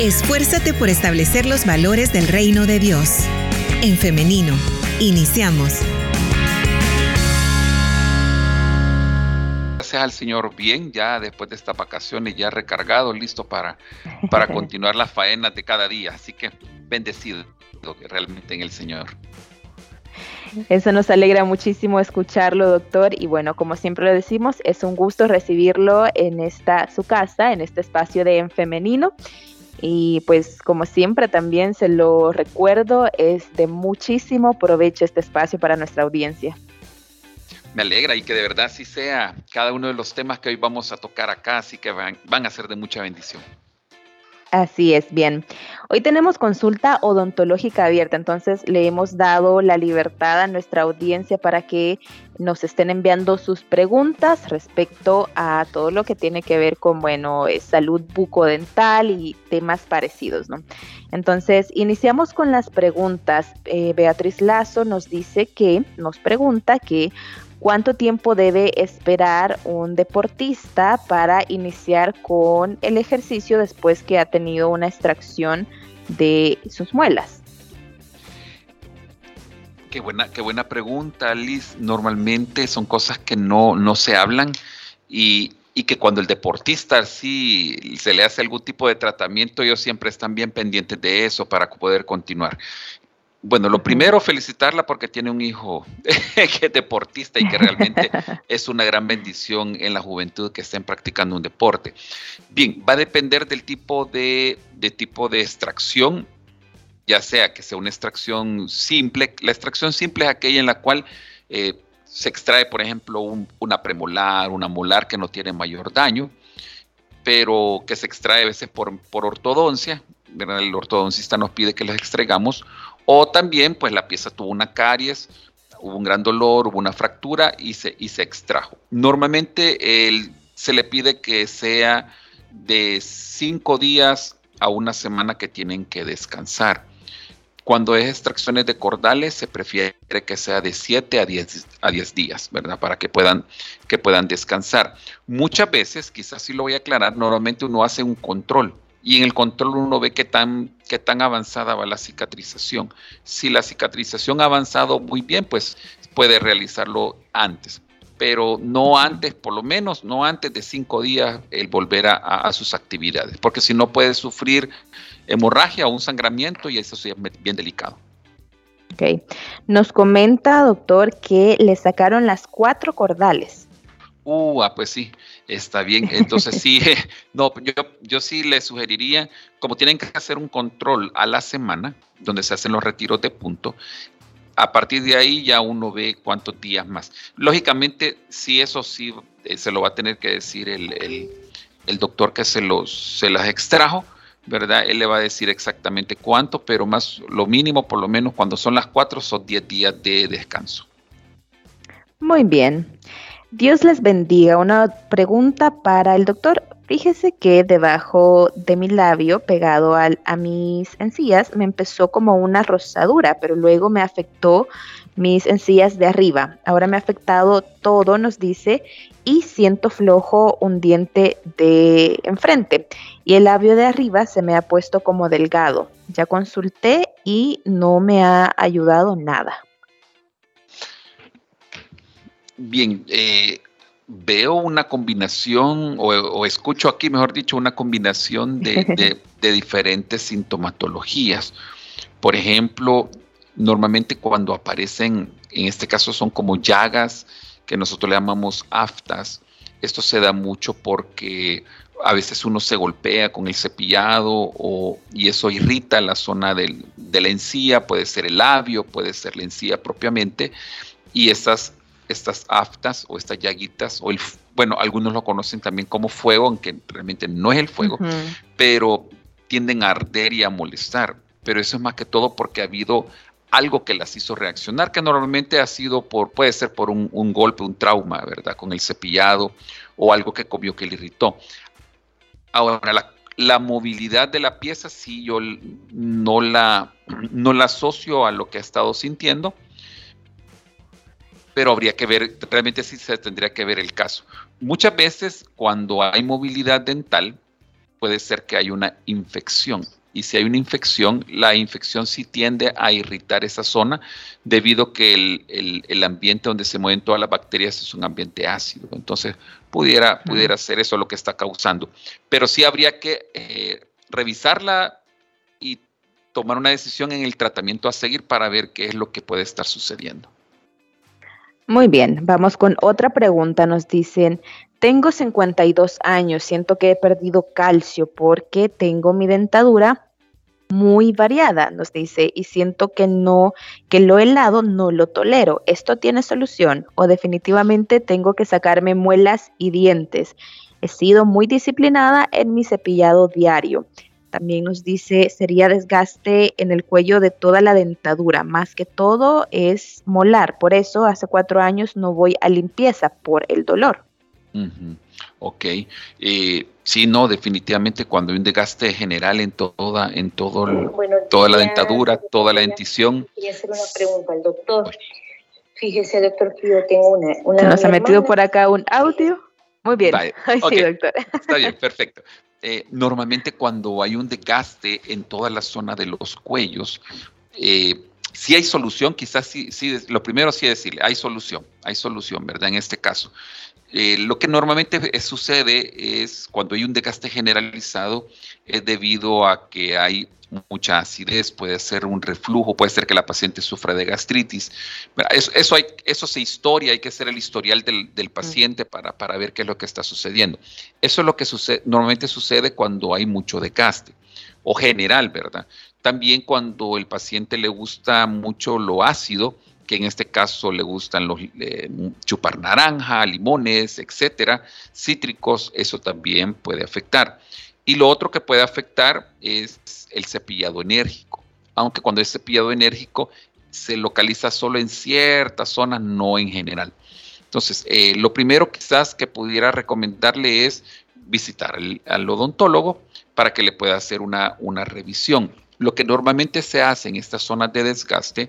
Esfuérzate por establecer los valores del reino de Dios. En femenino, iniciamos. Gracias al Señor bien, ya después de estas vacaciones, ya recargado, listo para, para continuar las faenas de cada día. Así que bendecido realmente en el Señor. Eso nos alegra muchísimo escucharlo, doctor. Y bueno, como siempre lo decimos, es un gusto recibirlo en esta su casa, en este espacio de En Femenino. Y pues como siempre también se lo recuerdo, es de muchísimo provecho este espacio para nuestra audiencia. Me alegra y que de verdad sí sea cada uno de los temas que hoy vamos a tocar acá, así que van, van a ser de mucha bendición. Así es, bien. Hoy tenemos consulta odontológica abierta, entonces le hemos dado la libertad a nuestra audiencia para que nos estén enviando sus preguntas respecto a todo lo que tiene que ver con, bueno, eh, salud bucodental y temas parecidos, ¿no? Entonces, iniciamos con las preguntas. Eh, Beatriz Lazo nos dice que, nos pregunta que ¿Cuánto tiempo debe esperar un deportista para iniciar con el ejercicio después que ha tenido una extracción de sus muelas? Qué buena, qué buena pregunta, Liz. Normalmente son cosas que no, no se hablan y, y, que cuando el deportista sí se le hace algún tipo de tratamiento, ellos siempre están bien pendientes de eso para poder continuar. Bueno, lo primero, felicitarla porque tiene un hijo que es deportista y que realmente es una gran bendición en la juventud que estén practicando un deporte. Bien, va a depender del tipo de, tipo de extracción, ya sea que sea una extracción simple. La extracción simple es aquella en la cual eh, se extrae, por ejemplo, una premolar, una molar que no tiene mayor daño, pero que se extrae a veces por, por ortodoncia. El ortodoncista nos pide que las extraigamos o también, pues la pieza tuvo una caries, hubo un gran dolor, hubo una fractura y se, y se extrajo. Normalmente se le pide que sea de cinco días a una semana que tienen que descansar. Cuando es extracciones de cordales, se prefiere que sea de 7 a 10, a 10 días, ¿verdad? Para que puedan, que puedan descansar. Muchas veces, quizás sí lo voy a aclarar, normalmente uno hace un control y en el control uno ve qué tan, qué tan avanzada va la cicatrización. Si la cicatrización ha avanzado muy bien, pues puede realizarlo antes, pero no antes, por lo menos, no antes de cinco días el volver a, sus actividades, porque si no puede sufrir hemorragia o un sangramiento y eso es bien delicado. Ok. Nos comenta, doctor, que le sacaron las cuatro cordales. Uh, ah, pues sí, está bien. Entonces sí, no, yo, yo sí le sugeriría, como tienen que hacer un control a la semana, donde se hacen los retiros de punto, a partir de ahí ya uno ve cuántos días más. Lógicamente, sí, eso sí, eh, se lo va a tener que decir el, doctor que se, los, se las extrajo, ¿verdad? Él le va a decir exactamente cuánto, pero más lo mínimo, por lo menos cuando son las cuatro, son 10 días de descanso. Muy bien. Dios les bendiga. Una pregunta para el doctor. Fíjese que debajo de mi labio, pegado a mis encías, me empezó como una rosadura, pero luego me afectó mis encías de arriba. Ahora me ha afectado todo, nos dice, y siento flojo un diente de enfrente. Y el labio de arriba se me ha puesto como delgado. Ya consulté y no me ha ayudado nada. Bien, eh, veo una combinación, o, escucho aquí, mejor dicho, una combinación de, diferentes sintomatologías. Por ejemplo, normalmente cuando aparecen, en este caso son como llagas, que nosotros le llamamos aftas, esto se da mucho porque a veces uno se golpea con el cepillado y eso irrita la zona de la encía, puede ser el labio, puede ser la encía propiamente, y estas estas aftas o estas llaguitas, o el, bueno, algunos lo conocen también como fuego, aunque realmente no es el fuego, pero tienden a arder y a molestar. Pero eso es más que todo porque ha habido algo que las hizo reaccionar, que normalmente ha sido por, puede ser por un, golpe, un trauma, ¿verdad? Con el cepillado o algo que comió que le irritó. Ahora, la, la movilidad de la pieza sí yo no la, no la asocio a lo que ha estado sintiendo, pero habría que ver, realmente sí se tendría que ver el caso. Muchas veces cuando hay movilidad dental, puede ser que haya una infección. Y si hay una infección, la infección sí tiende a irritar esa zona debido a que el, ambiente donde se mueven todas las bacterias es un ambiente ácido. Entonces, pudiera, pudiera ser eso lo que está causando. Pero sí habría que eh, revisarla y tomar una decisión en el tratamiento a seguir para ver qué es lo que puede estar sucediendo. Muy bien, vamos con otra pregunta. Nos dicen, tengo 52 años, siento que he perdido calcio porque tengo mi dentadura muy variada, nos dice, y siento que no, que lo helado no lo tolero. ¿Esto tiene solución? ¿O definitivamente tengo que sacarme muelas y dientes? He sido muy disciplinada en mi cepillado diario. También nos dice, sería desgaste en el cuello de toda la dentadura, más que todo es molar. Por eso hace cuatro años no voy a limpieza por el dolor. Ok. Eh, sí, no, definitivamente cuando hay un desgaste general en toda, en todo toda la dentadura, toda la dentición. Quería hacer una pregunta al doctor. Fíjese, doctor, que yo tengo una. una Se nos ha metido por acá un audio. Muy bien. sí, doctor. Está bien, perfecto. Eh, normalmente cuando hay un desgaste en toda la zona de los cuellos, eh, si hay solución, quizás sí, sí, lo primero sí decirle, hay solución, hay solución, ¿verdad? En este caso. Eh, lo que normalmente sucede es cuando hay un desgaste generalizado es debido a que hay mucha acidez, puede ser un reflujo, puede ser que la paciente sufra de gastritis. Eso, eso, hay, eso se historia, hay que hacer el historial del, paciente para, para, ver qué es lo que está sucediendo. Eso es lo que sucede, normalmente sucede cuando hay mucho desgaste o general, ¿verdad? También cuando el paciente le gusta mucho lo ácido, que en este caso le gustan los eh, chupar naranja, limones, etcétera, cítricos, eso también puede afectar. Y lo otro que puede afectar es el cepillado enérgico, aunque cuando es cepillado enérgico se localiza solo en ciertas zonas, no en general. Entonces, eh, lo primero quizás que pudiera recomendarle es visitar al, odontólogo para que le pueda hacer una, una revisión. Lo que normalmente se hace en estas zonas de desgaste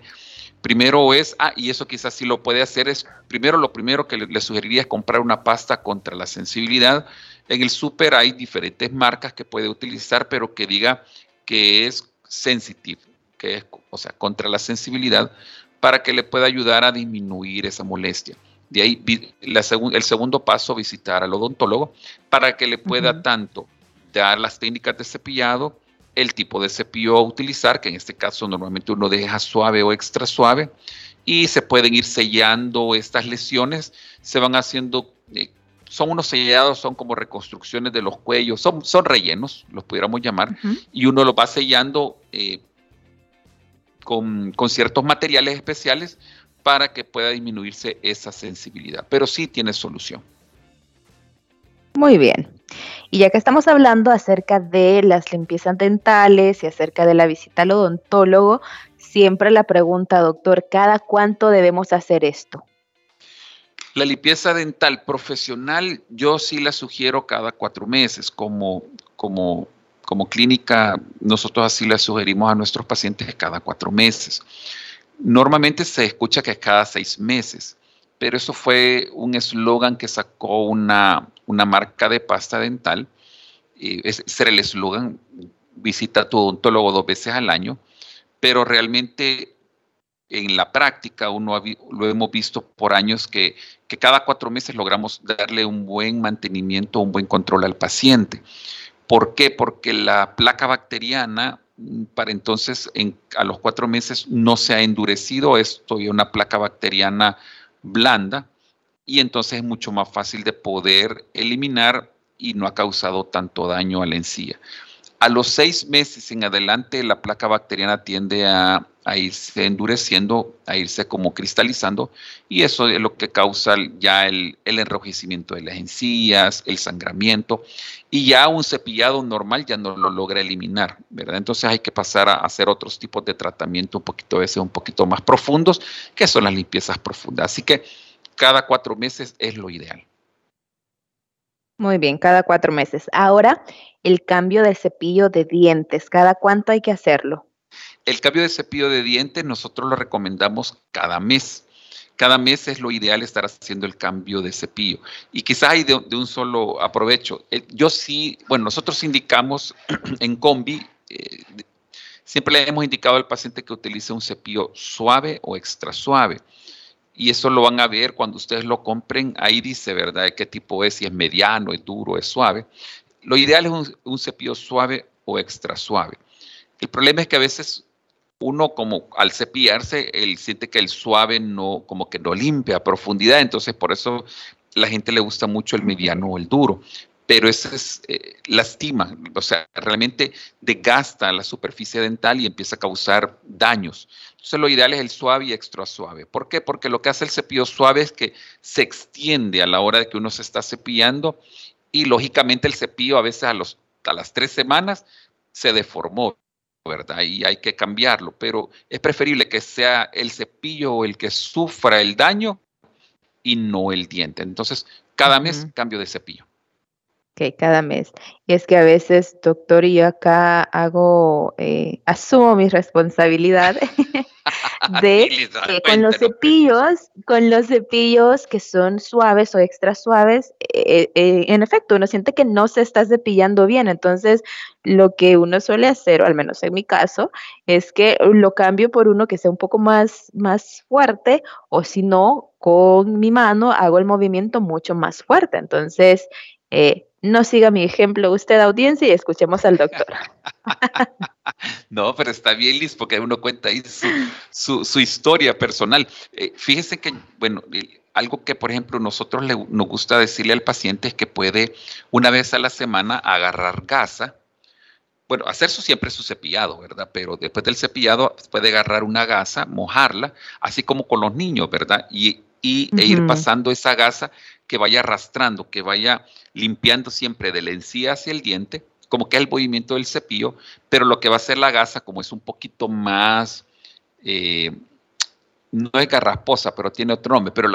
Primero es, ah, y eso quizás sí lo puede hacer, es primero lo primero que le, sugeriría es comprar una pasta contra la sensibilidad. En el súper hay diferentes marcas que puede utilizar, pero que diga que es sensitive, que es, o sea, contra la sensibilidad, para que le pueda ayudar a disminuir esa molestia. De ahí el segundo paso, visitar al odontólogo para que le pueda tanto dar las técnicas de cepillado, el tipo de cepillo a utilizar, que en este caso normalmente uno deja suave o extra suave, y se pueden ir sellando estas lesiones, se van haciendo, eh, son unos sellados, son como reconstrucciones de los cuellos, son, son rellenos, los pudiéramos llamar, y uno los va sellando eh, con, con ciertos materiales especiales para que pueda disminuirse esa sensibilidad, pero sí tiene solución. Muy bien. Y ya que estamos hablando acerca de las limpiezas dentales y acerca de la visita al odontólogo, siempre la pregunta, doctor, ¿cada cuánto debemos hacer esto? La limpieza dental profesional, yo sí la sugiero cada cuatro meses. Como, como, como clínica, nosotros así la sugerimos a nuestros pacientes cada cuatro meses. Normalmente se escucha que cada seis meses pero eso fue un eslogan que sacó una, marca de pasta dental. ese era el eslogan, visita a tu odontólogo dos veces al año, pero realmente en la práctica uno lo hemos visto por años que, que, cada cuatro meses logramos darle un buen mantenimiento, un buen control al paciente. ¿Por qué? Porque la placa bacteriana para entonces en, a los cuatro meses no se ha endurecido, esto y una placa bacteriana blanda y entonces es mucho más fácil de poder eliminar y no ha causado tanto daño a la encía. A los seis meses en adelante la placa bacteriana tiende a, irse endureciendo, a irse como cristalizando y eso es lo que causa ya el, enrojecimiento de las encías, el sangramiento y ya un cepillado normal ya no lo logra eliminar, ¿verdad? Entonces hay que pasar a hacer otros tipos de tratamiento un poquito, a veces un poquito más profundos, que son las limpiezas profundas. Así que cada cuatro meses es lo ideal. Muy bien, cada cuatro meses. Ahora, el cambio de cepillo de dientes, ¿cada cuánto hay que hacerlo? El cambio de cepillo de dientes nosotros lo recomendamos cada mes. cada mes es lo ideal estar haciendo el cambio de cepillo. Y quizás hay de, un solo aprovecho. Eh, yo sí, bueno, nosotros indicamos en combi, eh, siempre le hemos indicado al paciente que utilice un cepillo suave o extra suave. Y eso lo van a ver cuando ustedes lo compren. Ahí dice, ¿verdad?, qué tipo es, si es mediano, es duro, es suave. Lo ideal es un, un cepillo suave o extra suave. El problema es que a veces uno como al cepillarse, él siente que el suave no, como que no limpia a profundidad, entonces por eso la gente le gusta mucho el mediano o el duro. Pero eso es, eh, lastima, o sea, realmente desgasta la superficie dental y empieza a causar daños. Entonces lo ideal es el suave y extra suave. ¿Por qué? Porque lo que hace el cepillo suave es que se extiende a la hora de que uno se está cepillando y lógicamente el cepillo a veces a, los, a las tres semanas se deformó. ¿verdad? Y hay que cambiarlo, pero es preferible que sea el cepillo el que sufra el daño y no el diente. Entonces, cada mes cambio de cepillo. Ok, cada mes. Y es que a veces, doctor, yo acá hago, eh, asumo mi responsabilidad de con los cepillos, con los cepillos que son suaves o extra suaves, eh, eh, en efecto, uno siente que no se está cepillando bien. Entonces, lo que uno suele hacer, o al menos en mi caso, es que lo cambio por uno que sea un poco más, más fuerte, o si no, con mi mano hago el movimiento mucho más fuerte. Entonces, eh, no siga mi ejemplo usted, audiencia, y escuchemos al doctor. no, pero está bien, Liz, porque uno cuenta ahí su, historia personal. Eh, fíjese que, bueno, algo que, por ejemplo, nosotros le, nos gusta decirle al paciente es que puede una vez a la semana agarrar gasa. Bueno, hacer su, siempre su cepillado, ¿verdad? Pero después del cepillado puede agarrar una gasa, mojarla, así como con los niños, ¿verdad? Y, y e ir pasando esa gasa que vaya arrastrando, que vaya limpiando siempre de la encía hacia el diente, como que el movimiento del cepillo, pero lo que va a hacer la gasa, como es un poquito más, eh, no es garrasposa, pero tiene otro nombre, pero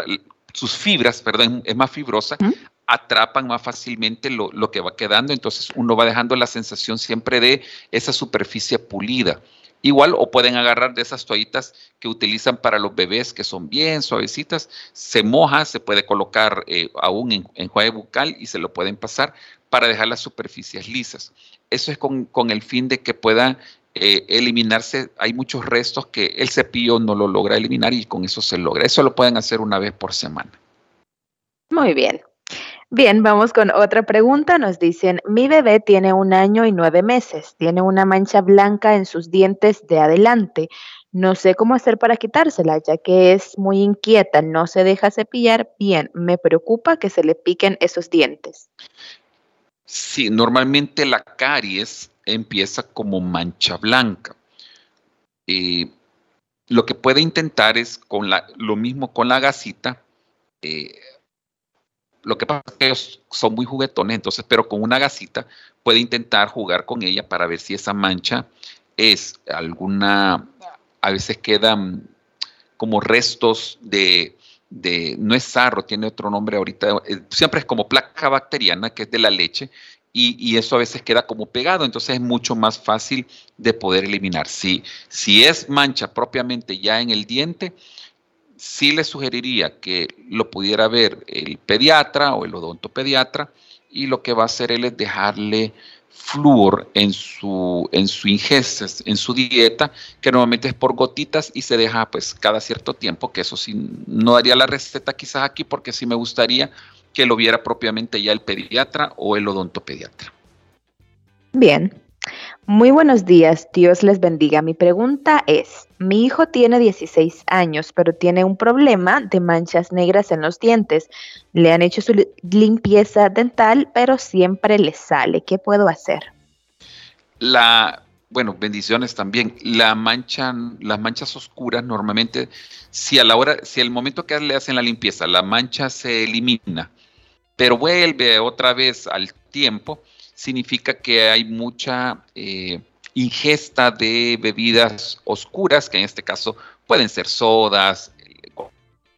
sus fibras, perdón, es más fibrosa, atrapan más fácilmente lo, lo, que va quedando, entonces uno va dejando la sensación siempre de esa superficie pulida. Igual o pueden agarrar de esas toallitas que utilizan para los bebés que son bien suavecitas, se moja, se puede colocar eh, aún en, en bucal y se lo pueden pasar para dejar las superficies lisas. Eso es con, el fin de que puedan eh, eliminarse. Hay muchos restos que el cepillo no lo logra eliminar y con eso se logra. Eso lo pueden hacer una vez por semana. Muy bien. Bien, vamos con otra pregunta. Nos dicen, mi bebé tiene un año y nueve meses, tiene una mancha blanca en sus dientes de adelante. No sé cómo hacer para quitársela, ya que es muy inquieta, no se deja cepillar bien. Me preocupa que se le piquen esos dientes. Sí, normalmente la caries empieza como mancha blanca. Eh, lo que puede intentar es con la, lo mismo con la gasita, eh, lo que pasa es que ellos son muy juguetones, entonces, pero con una gasita puede intentar jugar con ella para ver si esa mancha es alguna, a veces quedan como restos de, no es sarro, tiene otro nombre ahorita, eh, siempre es como placa bacteriana, que es de la leche, y, y, eso a veces queda como pegado, entonces es mucho más fácil de poder eliminar. Si, si es mancha propiamente ya en el diente, sí le sugeriría que lo pudiera ver el pediatra o el odontopediatra y lo que va a hacer él es dejarle flúor en su, en su ingesta, en su dieta, que normalmente es por gotitas y se deja pues cada cierto tiempo, que eso sí, no daría la receta quizás aquí porque sí me gustaría que lo viera propiamente ya el pediatra o el odontopediatra. Bien, muy buenos días, Dios les bendiga. Mi pregunta es, mi hijo tiene 16 años, pero tiene un problema de manchas negras en los dientes. Le han hecho su limpieza dental, pero siempre le sale. ¿Qué puedo hacer? La, bueno, bendiciones también. La mancha, las manchas oscuras normalmente, si a la hora, si el momento que le hacen la limpieza, la mancha se elimina, pero vuelve otra vez al tiempo, significa que hay mucha eh, ingesta de bebidas oscuras, que en este caso pueden ser sodas,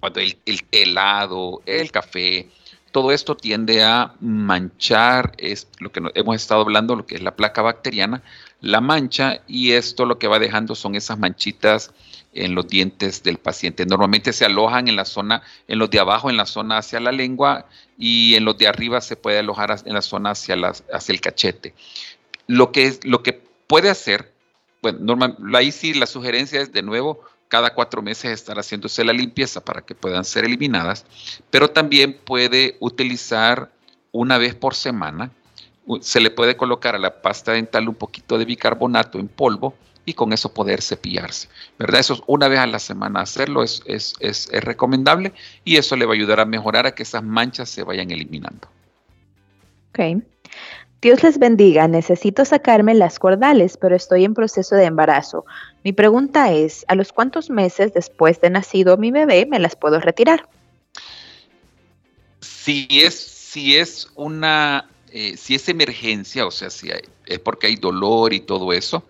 cuando el, helado, el café, todo esto tiende a manchar, es lo que hemos estado hablando, lo que es la placa bacteriana, la mancha y esto lo que va dejando son esas manchitas en los dientes del paciente. Normalmente se alojan en la zona, en los de abajo, en la zona hacia la lengua y en los de arriba se puede alojar en la zona hacia, hacia el cachete. Lo que, es, lo que puede hacer, bueno, normal, ahí sí la sugerencia es de nuevo cada cuatro meses estar haciéndose la limpieza para que puedan ser eliminadas, pero también puede utilizar una vez por semana, se le puede colocar a la pasta dental un poquito de bicarbonato en polvo y con eso poder cepillarse, ¿verdad? Eso es una vez a la semana hacerlo es, es, es, es recomendable y eso le va a ayudar a mejorar a que esas manchas se vayan eliminando. Ok. Dios les bendiga, necesito sacarme las cordales, pero estoy en proceso de embarazo. Mi pregunta es, ¿a los cuántos meses después de nacido mi bebé me las puedo retirar? Si es, si es una, eh, si es emergencia, o sea, si es porque hay dolor y todo eso,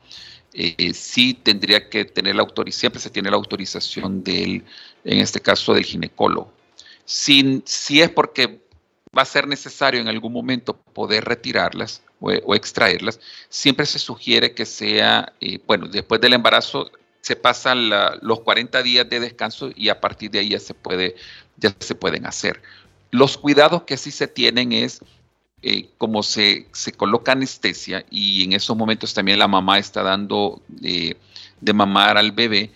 eh, sí tendría que tener la autorización, siempre se tiene la autorización del, en este caso, del ginecólogo. Si, si es porque va a ser necesario en algún momento poder retirarlas o, extraerlas, siempre se sugiere que sea, eh, bueno, después del embarazo se pasan los 40 días de descanso y a partir de ahí ya se, puede, ya se pueden hacer. Los cuidados que sí se tienen es eh, como se, se, coloca anestesia y en esos momentos también la mamá está dando eh, de mamar al bebé,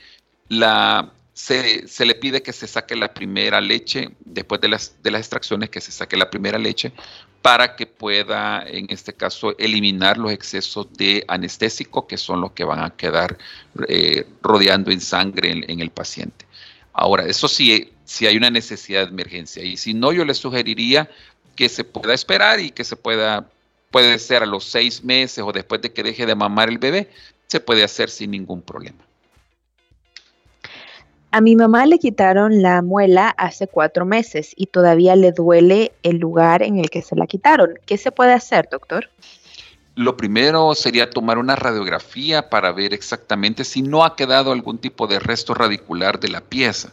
la, se, le pide que se saque la primera leche, después de las, de las extracciones, que se saque la primera leche, para que pueda, en este caso, eliminar los excesos de anestésico, que son los que van a quedar eh, rodeando en sangre en, el paciente. Ahora, eso sí, si hay una necesidad de emergencia, y si no, yo le sugeriría que se pueda esperar y que se pueda, puede ser a los seis meses o después de que deje de mamar el bebé, se puede hacer sin ningún problema. A mi mamá le quitaron la muela hace cuatro meses y todavía le duele el lugar en el que se la quitaron. ¿Qué se puede hacer, doctor? Lo primero sería tomar una radiografía para ver exactamente si no ha quedado algún tipo de resto radicular de la pieza.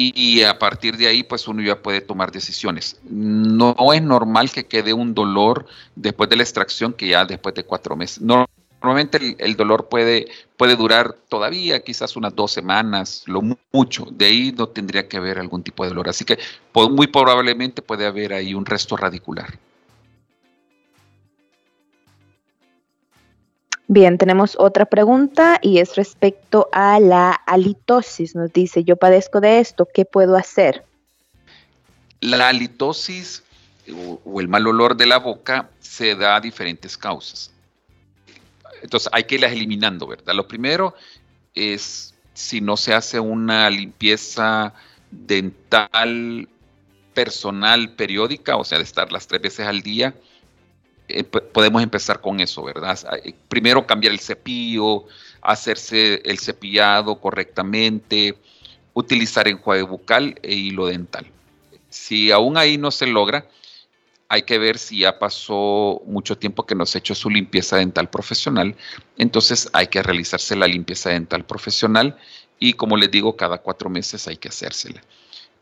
Y, a partir de ahí, pues uno ya puede tomar decisiones. No, es normal que quede un dolor después de la extracción que ya después de cuatro meses. No, Normalmente el, dolor puede, puede durar todavía quizás unas dos semanas, lo mucho. De ahí no tendría que haber algún tipo de dolor. Así que muy probablemente puede haber ahí un resto radicular. Bien, tenemos otra pregunta y es respecto a la halitosis. Nos dice, yo padezco de esto, ¿qué puedo hacer? La halitosis o el mal olor de la boca se da a diferentes causas entonces hay que irlas eliminando, ¿verdad? Lo primero es si no se hace una limpieza dental personal periódica, o sea, de estar las tres veces al día, eh, podemos empezar con eso, ¿verdad? Eh, primero cambiar el cepillo, hacerse el cepillado correctamente, utilizar enjuague bucal e hilo dental. Si aún ahí no se logra, hay que ver si ya pasó mucho tiempo que no se ha hecho su limpieza dental profesional, entonces hay que realizarse la limpieza dental profesional y como les digo, cada cuatro meses hay que hacérsela.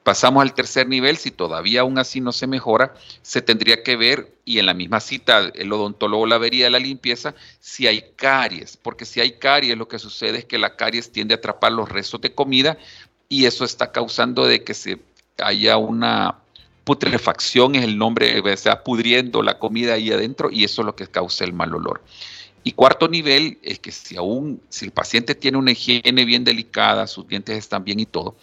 Pasamos al tercer nivel, si todavía aún así no se mejora, se tendría que ver, y en la misma cita el odontólogo la vería de la limpieza, si hay caries, porque si hay caries lo que sucede es que la caries tiende a atrapar los restos de comida y eso está causando de que se haya una putrefacción es el nombre, o sea, pudriendo la comida ahí adentro y eso es lo que causa el mal olor. Y cuarto nivel es que si aún, si el paciente tiene una higiene bien delicada, sus dientes están bien y todo,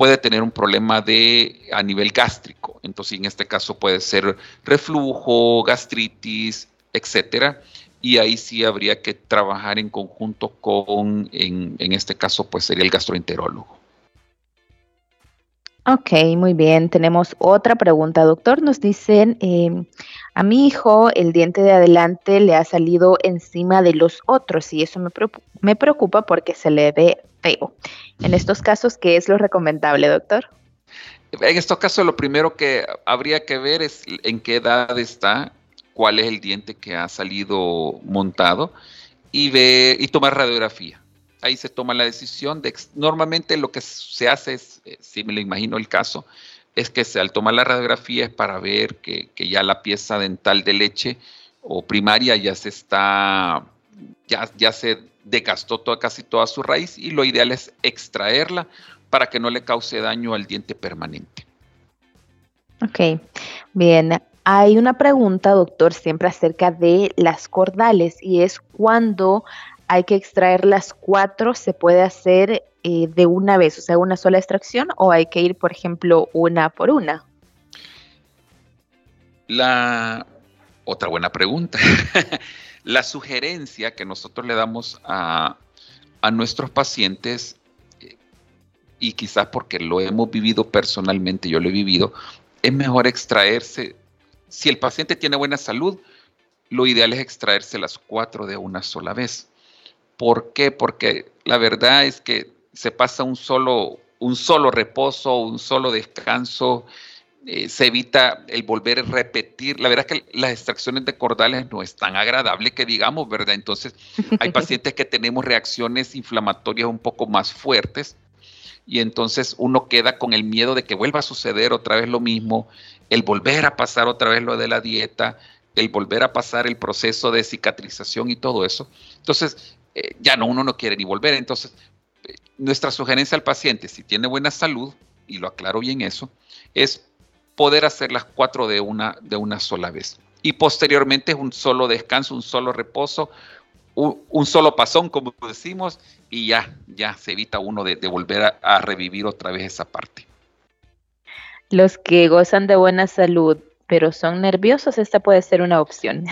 puede tener un problema de a nivel gástrico. Entonces, en este caso puede ser reflujo, gastritis, etcétera. Y ahí sí habría que trabajar en conjunto con, en, en este caso, pues sería el gastroenterólogo. Ok, muy bien. Tenemos otra pregunta, doctor. Nos dicen, em, a mi hijo el diente de adelante le ha salido encima de los otros y eso me, me preocupa porque se le ve En estos casos, ¿qué es lo recomendable, doctor? En estos casos, lo primero que habría que ver es en qué edad está, cuál es el diente que ha salido montado y, ve, y tomar radiografía ahí se toma la decisión de, normalmente lo que se hace es, eh, si me lo imagino el caso, es que al tomar la radiografía es para ver que, ya la pieza dental de leche o primaria ya se está, ya se desgastó toda, casi toda su raíz y lo ideal es extraerla para que no le cause daño al diente permanente. Ok, bien. Hay una pregunta, doctor, siempre acerca de las cordales y es cuando hay que extraer las cuatro, se puede hacer eh, de una vez, o sea, una sola extracción, o hay que ir, por ejemplo, una por una? La otra buena pregunta. la sugerencia que nosotros le damos a, a nuestros pacientes, eh, y quizás porque lo hemos vivido personalmente, yo lo he vivido, es mejor extraerse, si el paciente tiene buena salud, lo ideal es extraerse las cuatro de una sola vez. ¿Por qué? Porque la verdad es que se pasa un solo, un solo reposo, un solo descanso, eh, se evita el volver a repetir. La verdad es que las extracciones de cordales no es tan agradable que digamos, ¿verdad? Entonces, hay pacientes que tenemos reacciones inflamatorias un poco más fuertes y entonces uno queda con el miedo de que vuelva a suceder otra vez lo mismo, el volver a pasar otra vez lo de la dieta, el volver a pasar el proceso de cicatrización y todo eso. Entonces, eh, ya no, uno no quiere ni volver. Entonces, eh, nuestra sugerencia al paciente, si tiene buena salud, y lo aclaro bien eso, es poder hacer las cuatro de una, de una sola vez. Y posteriormente un solo descanso, un solo reposo, un, solo pasón, como decimos, y ya, ya se evita uno de, volver a revivir otra vez esa parte. Los que gozan de buena salud pero son nerviosos, esta puede ser una opción.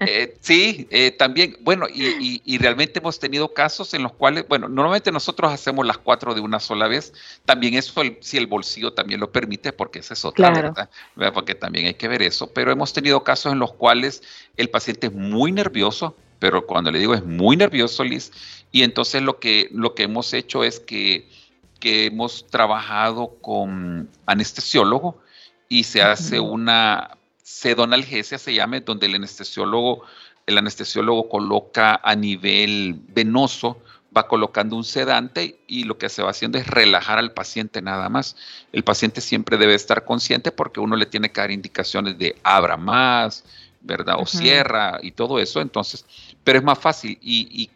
Eh, sí, eh, también, bueno, y, realmente hemos tenido casos en los cuales, bueno, normalmente nosotros hacemos las cuatro de una sola vez, también eso, si el bolsillo también lo permite, porque esa es otra, ¿verdad? Porque también hay que ver eso, pero hemos tenido casos en los cuales el paciente es muy nervioso, pero cuando le digo es muy nervioso, Liz, y entonces lo que, lo que hemos hecho es que, que hemos trabajado con anestesiólogo, y se hace una sedonalgesia, se llama, donde el anestesiólogo, el anestesiólogo coloca a nivel venoso, va colocando un sedante y lo que se va haciendo es relajar al paciente nada más. El paciente siempre debe estar consciente porque uno le tiene que dar indicaciones de abra más, ¿verdad? O cierra y todo eso. Entonces, pero es más fácil. Y,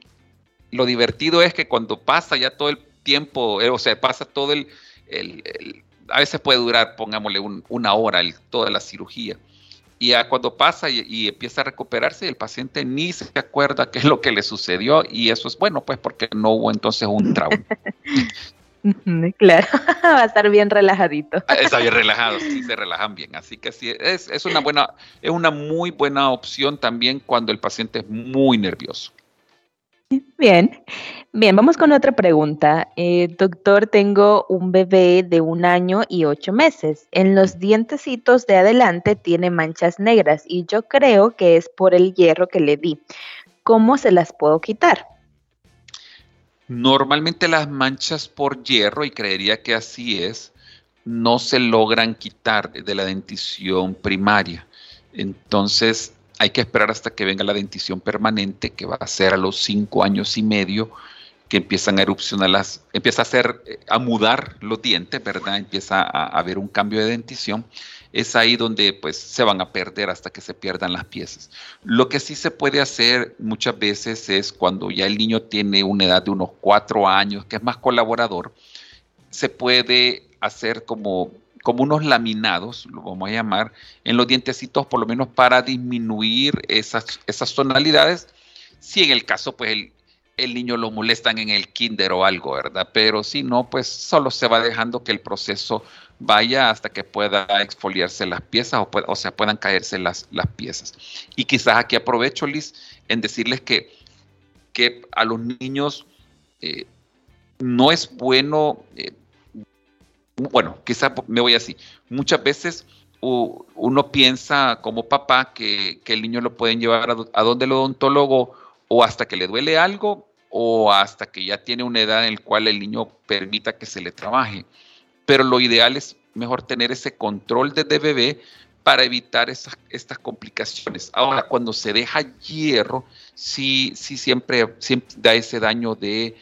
lo divertido es que cuando pasa ya todo el tiempo, eh, o sea, pasa todo el a veces puede durar, pongámosle, una hora toda la cirugía. Y ya cuando pasa y, empieza a recuperarse, el paciente ni se acuerda qué es lo que le sucedió y eso es bueno, pues porque no hubo entonces un trauma. Claro, va a estar bien relajadito. Ah, está bien relajado, sí, se relajan bien. Así que sí, es, es, una buena, es una muy buena opción también cuando el paciente es muy nervioso. Bien, bien, vamos con otra pregunta. Eh, doctor, tengo un bebé de un año y ocho meses. En los dientecitos de adelante tiene manchas negras y yo creo que es por el hierro que le di. ¿Cómo se las puedo quitar? Normalmente las manchas por hierro, y creería que así es, no se logran quitar de la dentición primaria. Entonces, hay que esperar hasta que venga la dentición permanente, que va a ser a los cinco años y medio, que empiezan a erupcionar las, empieza a hacer, eh, a mudar los dientes, ¿verdad? Empieza a, haber un cambio de dentición. Es ahí donde pues se van a perder hasta que se pierdan las piezas. Lo que sí se puede hacer muchas veces es cuando ya el niño tiene una edad de unos cuatro años, que es más colaborador, se puede hacer como como unos laminados, lo vamos a llamar, en los dientecitos, por lo menos para disminuir esas, esas tonalidades. Si en el caso, pues el, el niño lo molestan en el kinder o algo, ¿verdad? Pero si no, pues solo se va dejando que el proceso vaya hasta que pueda exfoliarse las piezas o, o sea, puedan caerse las, las piezas. Y quizás aquí aprovecho, Liz, en decirles que, que a los niños eh, no es bueno eh, bueno, quizá me voy así. Muchas veces uno piensa como papá que, el niño lo pueden llevar a, donde el odontólogo o hasta que le duele algo o hasta que ya tiene una edad en la cual el niño permita que se le trabaje. Pero lo ideal es mejor tener ese control desde bebé para evitar estas complicaciones. Ahora, cuando se deja hierro, sí, sí siempre, da ese daño de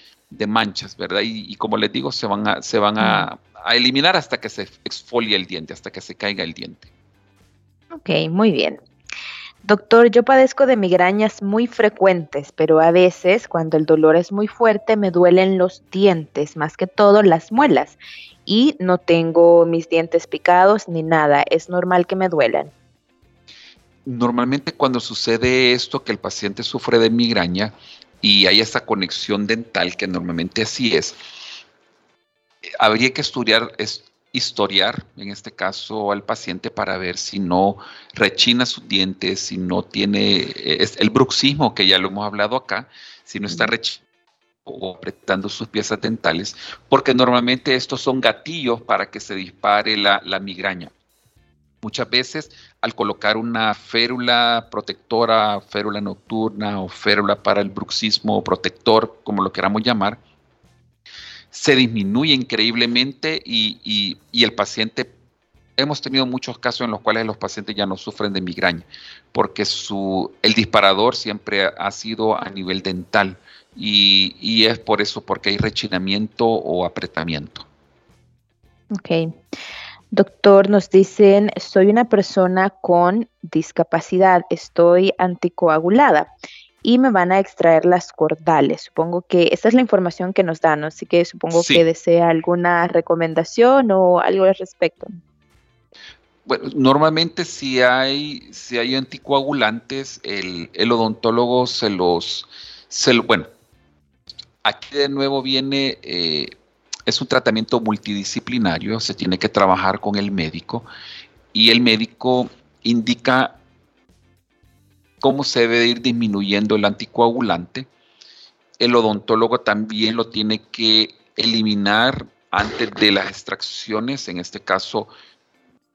manchas, ¿verdad? Y, como les digo, se van a, se van a, a eliminar hasta que se exfolie el diente, hasta que se caiga el diente. Ok, muy bien. Doctor, yo padezco de migrañas muy frecuentes, pero a veces cuando el dolor es muy fuerte me duelen los dientes, más que todo las muelas, y no tengo mis dientes picados ni nada. ¿Es normal que me duelan? Normalmente cuando sucede esto, que el paciente sufre de migraña y hay esa conexión dental, que normalmente así es, habría que estudiar, historiar, en este caso, al paciente para ver si no rechina sus dientes, si no tiene el bruxismo, que ya lo hemos hablado acá, si no está rechinando o apretando sus piezas dentales, porque normalmente estos son gatillos para que se dispare la, la migraña. Muchas veces al colocar una férula protectora, férula nocturna o férula para el bruxismo protector, como lo queramos llamar, se disminuye increíblemente y, el paciente, hemos tenido muchos casos en los cuales los pacientes ya no sufren de migraña, porque su, el disparador siempre ha sido a nivel dental y, y es por eso, porque hay rechinamiento o apretamiento. Ok. Doctor, nos dicen, soy una persona con discapacidad, estoy anticoagulada y me van a extraer las cordales. Supongo que esta es la información que nos dan, así que supongo que desea alguna recomendación o algo al respecto. Bueno, normalmente si hay, si hay anticoagulantes, el, odontólogo se los, se bueno, aquí de nuevo viene, eh, es un tratamiento multidisciplinario, se tiene que trabajar con el médico y el médico indica cómo se debe ir disminuyendo el anticoagulante. El odontólogo también lo tiene que eliminar antes de las extracciones. En este caso,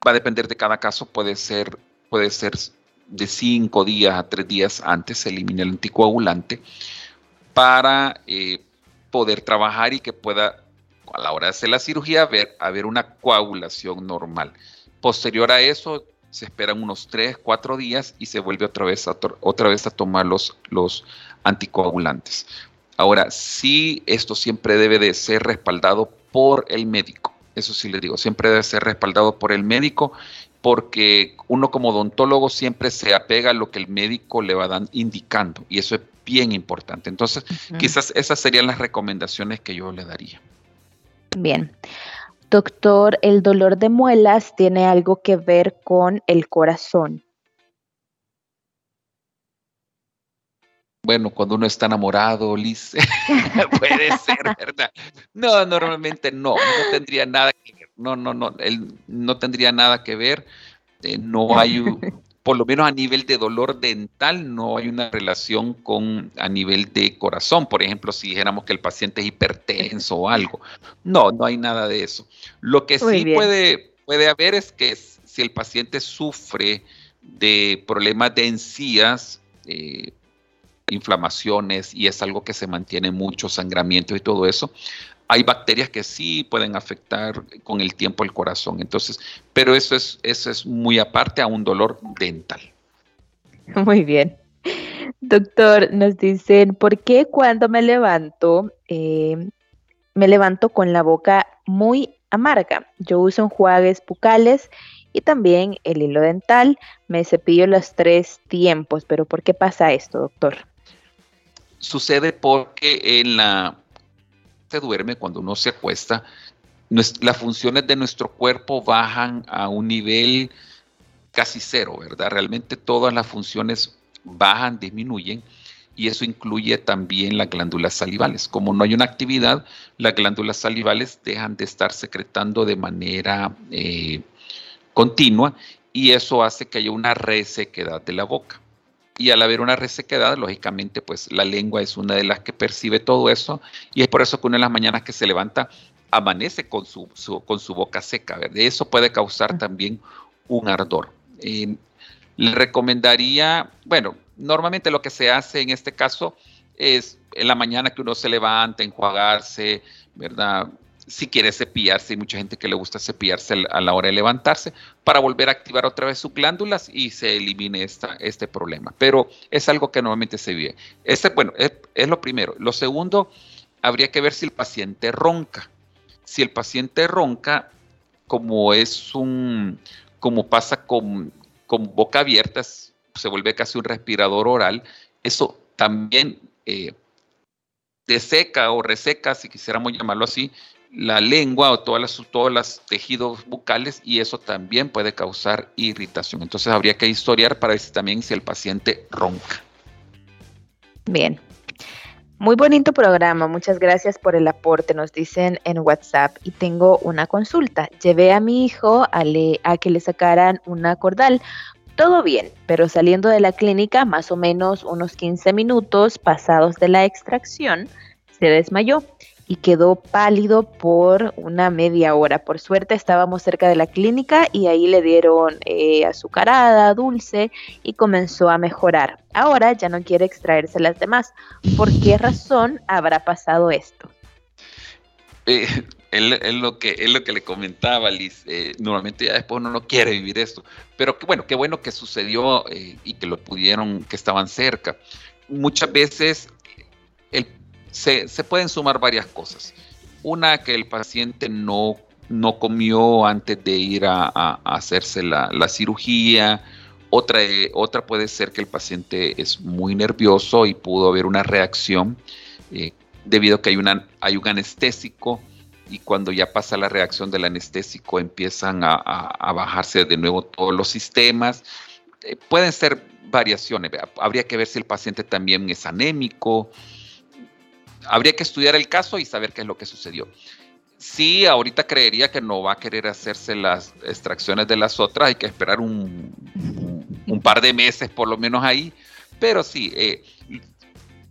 va a depender de cada caso, puede ser, puede ser de cinco días a tres días antes se elimina el anticoagulante para eh, poder trabajar y que pueda a la hora de hacer la cirugía haber, haber una coagulación normal. Posterior a eso, se esperan unos 3, 4 días y se vuelve otra vez a, otra vez a tomar los, los anticoagulantes. Ahora, sí, esto siempre debe de ser respaldado por el médico. Eso sí le digo, siempre debe ser respaldado por el médico porque uno como odontólogo siempre se apega a lo que el médico le va dan, indicando y eso es bien importante. Entonces, quizás esas serían las recomendaciones que yo le daría. Bien. Doctor, ¿el dolor de muelas tiene algo que ver con el corazón? Bueno, cuando uno está enamorado, Liz, puede ser, ¿verdad? No, normalmente no, no tendría nada que ver. No, no, no, él no tendría nada que ver. Eh, no hay, por lo menos a nivel de dolor dental, no hay una relación con a nivel de corazón. Por ejemplo, si dijéramos que el paciente es hipertenso o algo. No, no hay nada de eso. Lo que sí puede, puede haber es que si el paciente sufre de problemas de encías, eh, inflamaciones y es algo que se mantiene mucho, sangramiento y todo eso, hay bacterias que sí pueden afectar con el tiempo el corazón. Entonces, pero eso es, eso es muy aparte a un dolor dental. Muy bien. Doctor, nos dicen, ¿por qué cuando me levanto, eh, me levanto con la boca muy amarga? Yo uso enjuagues bucales y también el hilo dental. Me cepillo los tres tiempos, pero ¿por qué pasa esto, doctor? Sucede porque en la se duerme, cuando uno se acuesta, las funciones de nuestro cuerpo bajan a un nivel casi cero, ¿verdad? Realmente todas las funciones bajan, disminuyen y eso incluye también las glándulas salivales. Como no hay una actividad, las glándulas salivales dejan de estar secretando de manera eh, continua y eso hace que haya una resequedad de la boca y al haber una resequedad, lógicamente, pues la lengua es una de las que percibe todo eso y es por eso que una de las mañanas que se levanta amanece con su, con su boca seca, ¿verdad? Eso puede causar también un ardor. le recomendaría, bueno, normalmente lo que se hace en este caso es en la mañana que uno se levanta, enjuagarse, ¿verdad? Si quiere cepillarse, hay mucha gente que le gusta cepillarse a la hora de levantarse para volver a activar otra vez sus glándulas y se elimine esta, este problema. Pero es algo que normalmente se vive. Este, bueno, es, lo primero. Lo segundo, habría que ver si el paciente ronca. si el paciente ronca, como es un, como pasa con, con boca abierta, se vuelve casi un respirador oral, eso también eh, deseca o reseca, si quisiéramos llamarlo así, la lengua o todas las, todos los tejidos bucales y eso también puede causar irritación. Entonces habría que historiar para ver también si el paciente ronca. Bien. Muy bonito programa, muchas gracias por el aporte, nos dicen en WhatsApp. Y tengo una consulta. Llevé a mi hijo a, a que le sacaran una cordal. Todo bien, pero saliendo de la clínica, más o menos unos 15 minutos pasados de la extracción, se desmayó y quedó pálido por una media hora. Por suerte estábamos cerca de la clínica y ahí le dieron eh, azucarada, dulce y comenzó a mejorar. Ahora ya no quiere extraerse las demás. ¿Por qué razón habrá pasado esto? Eh, es, lo que, lo que le comentaba Liz. Eh, normalmente ya después uno no quiere vivir esto. Pero que bueno, qué bueno que sucedió y que lo pudieron, que estaban cerca. Muchas veces el se, pueden sumar varias cosas. Una, que el paciente no, no comió antes de ir a, hacerse la, cirugía. Otra, eh, otra puede ser que el paciente es muy nervioso y pudo haber una reacción eh, debido a que hay, hay un anestésico y cuando ya pasa la reacción del anestésico empiezan a, bajarse de nuevo todos los sistemas. Eh, pueden ser variaciones. Habría que ver si el paciente también es anémico, habría que estudiar el caso y saber qué es lo que sucedió. Sí, ahorita creería que no va a querer hacerse las extracciones de las otras, hay que esperar un, par de meses por lo menos ahí, pero sí, eh,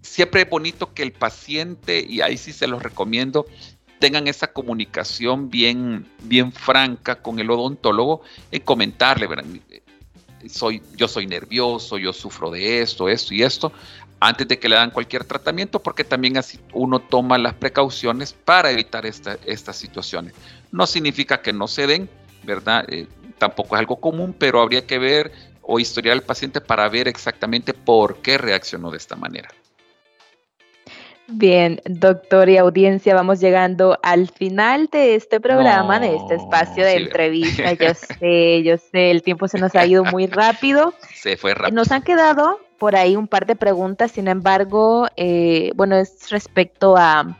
siempre es bonito que el paciente, y ahí sí se los recomiendo, tengan esa comunicación bien, bien franca con el odontólogo en comentarle, Soy, yo soy nervioso, yo sufro de esto, esto y esto antes de que le dan cualquier tratamiento, porque también así uno toma las precauciones para evitar estas situaciones. No significa que no se den, ¿verdad? Eh, tampoco es algo común, pero habría que ver o historiar al paciente para ver exactamente por qué reaccionó de esta manera. Bien, doctor y audiencia, vamos llegando al final de este programa, de este espacio de entrevista. Yo sé, yo sé, el tiempo se nos ha ido muy rápido. Se fue rápido. Nos han quedado por ahí un par de preguntas, sin embargo, eh, bueno, es respecto a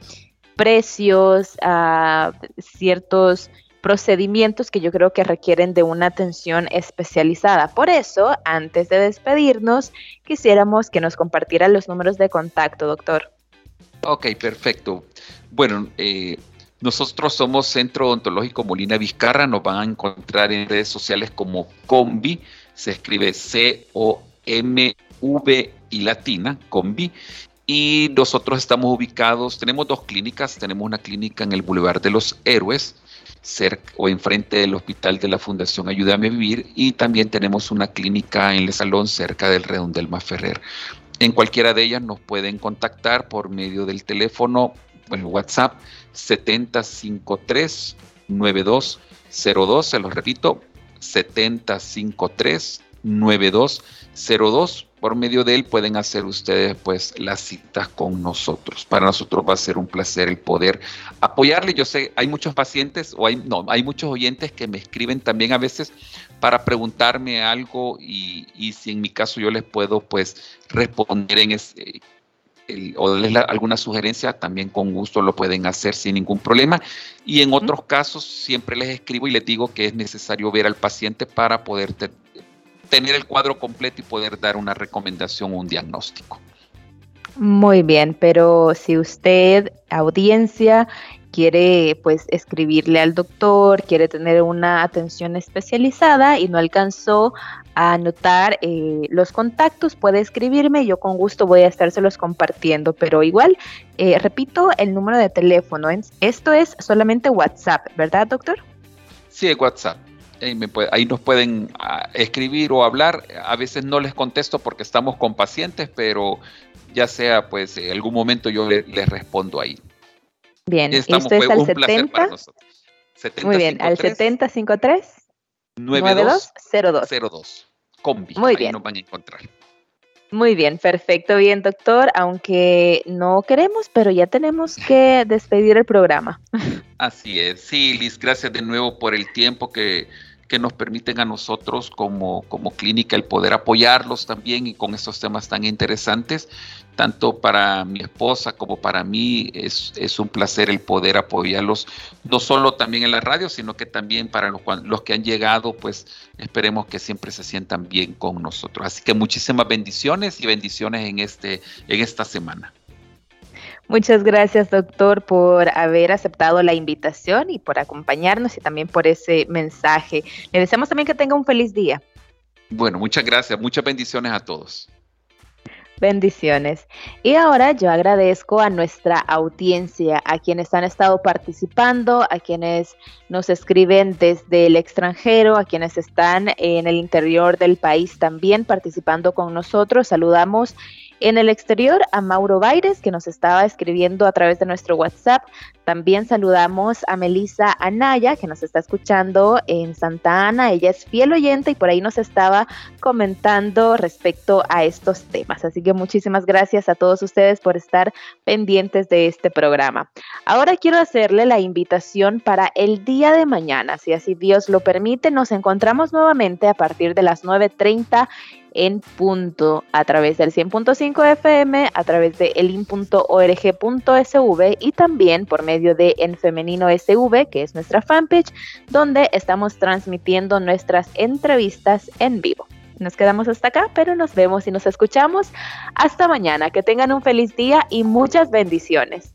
precios, a ciertos procedimientos que yo creo que requieren de una atención especializada. Por eso, antes de despedirnos, quisiéramos que nos compartiera los números de contacto, doctor. Ok, perfecto. Bueno, eh, nosotros somos Centro Odontológico Molina Vizcarra, nos van a encontrar en redes sociales como Combi, se escribe C-O-M V y latina, combi. Y nosotros estamos ubicados, tenemos dos clínicas, tenemos una clínica en el Boulevard de los Héroes, o enfrente del hospital de la Fundación Ayúdame a Vivir, y también tenemos una clínica en el salón cerca del Redondelma Ferrer. En cualquiera de ellas nos pueden contactar por medio del teléfono, bueno, WhatsApp 7053 9202, se los repito, 7053 9202 por medio de él pueden hacer ustedes pues las citas con nosotros. Para nosotros va a ser un placer el poder apoyarle. Yo sé, hay muchos pacientes o hay no, hay muchos oyentes que me escriben también a veces para preguntarme algo y, si en mi caso yo les puedo pues responder en ese o darles alguna sugerencia, también con gusto lo pueden hacer sin ningún problema. Y en otros casos siempre les escribo y les digo que es necesario ver al paciente para poder tener el cuadro completo y poder dar una recomendación o un diagnóstico. Muy bien, pero si usted, audiencia, quiere pues escribirle al doctor, quiere tener una atención especializada y no alcanzó a anotar eh, los contactos, puede escribirme, yo con gusto voy a estárselos compartiendo, pero igual, eh, repito, el número de teléfono, esto es solamente WhatsApp, ¿verdad, doctor? Sí, WhatsApp ahí, nos pueden ah, escribir o hablar. A veces no les contesto porque estamos con pacientes, pero ya sea pues en algún momento yo les respondo ahí. Bien, Estamos, esto es al 70. Muy bien, al 7053 9202. Combi. Muy ahí bien. nos van a encontrar. Muy bien, perfecto, bien, doctor. Aunque no queremos, pero ya tenemos que despedir el programa. Así es. Sí, Liz, gracias de nuevo por el tiempo que que nos permiten a nosotros como, como clínica el poder apoyarlos también y con estos temas tan interesantes. Tanto para mi esposa como para mí es, es un placer el poder apoyarlos, no solo también en la radio, sino que también para los, los que han llegado, pues esperemos que siempre se sientan bien con nosotros. Así que muchísimas bendiciones y bendiciones en, este, en esta semana. Muchas gracias, doctor, por haber aceptado la invitación y por acompañarnos y también por ese mensaje. Le deseamos también que tenga un feliz día. Bueno, muchas gracias. Muchas bendiciones a todos. Bendiciones. Y ahora yo agradezco a nuestra audiencia, a quienes han estado participando, a quienes nos escriben desde el extranjero, a quienes están en el interior del país también participando con nosotros. Saludamos en el exterior, a Mauro Baires, que nos estaba escribiendo a través de nuestro WhatsApp. También saludamos a Melisa Anaya, que nos está escuchando en Santa Ana. Ella es fiel oyente y por ahí nos estaba comentando respecto a estos temas. Así que muchísimas gracias a todos ustedes por estar pendientes de este programa. Ahora quiero hacerle la invitación para el día de mañana. Si así Dios lo permite, nos encontramos nuevamente a partir de las 9.30 en punto a través del 100.5 FM, a través de elin.org.sv y también por medio de En Femenino SV, que es nuestra fanpage, donde estamos transmitiendo nuestras entrevistas en vivo. Nos quedamos hasta acá, pero nos vemos y nos escuchamos hasta mañana. Que tengan un feliz día y muchas bendiciones.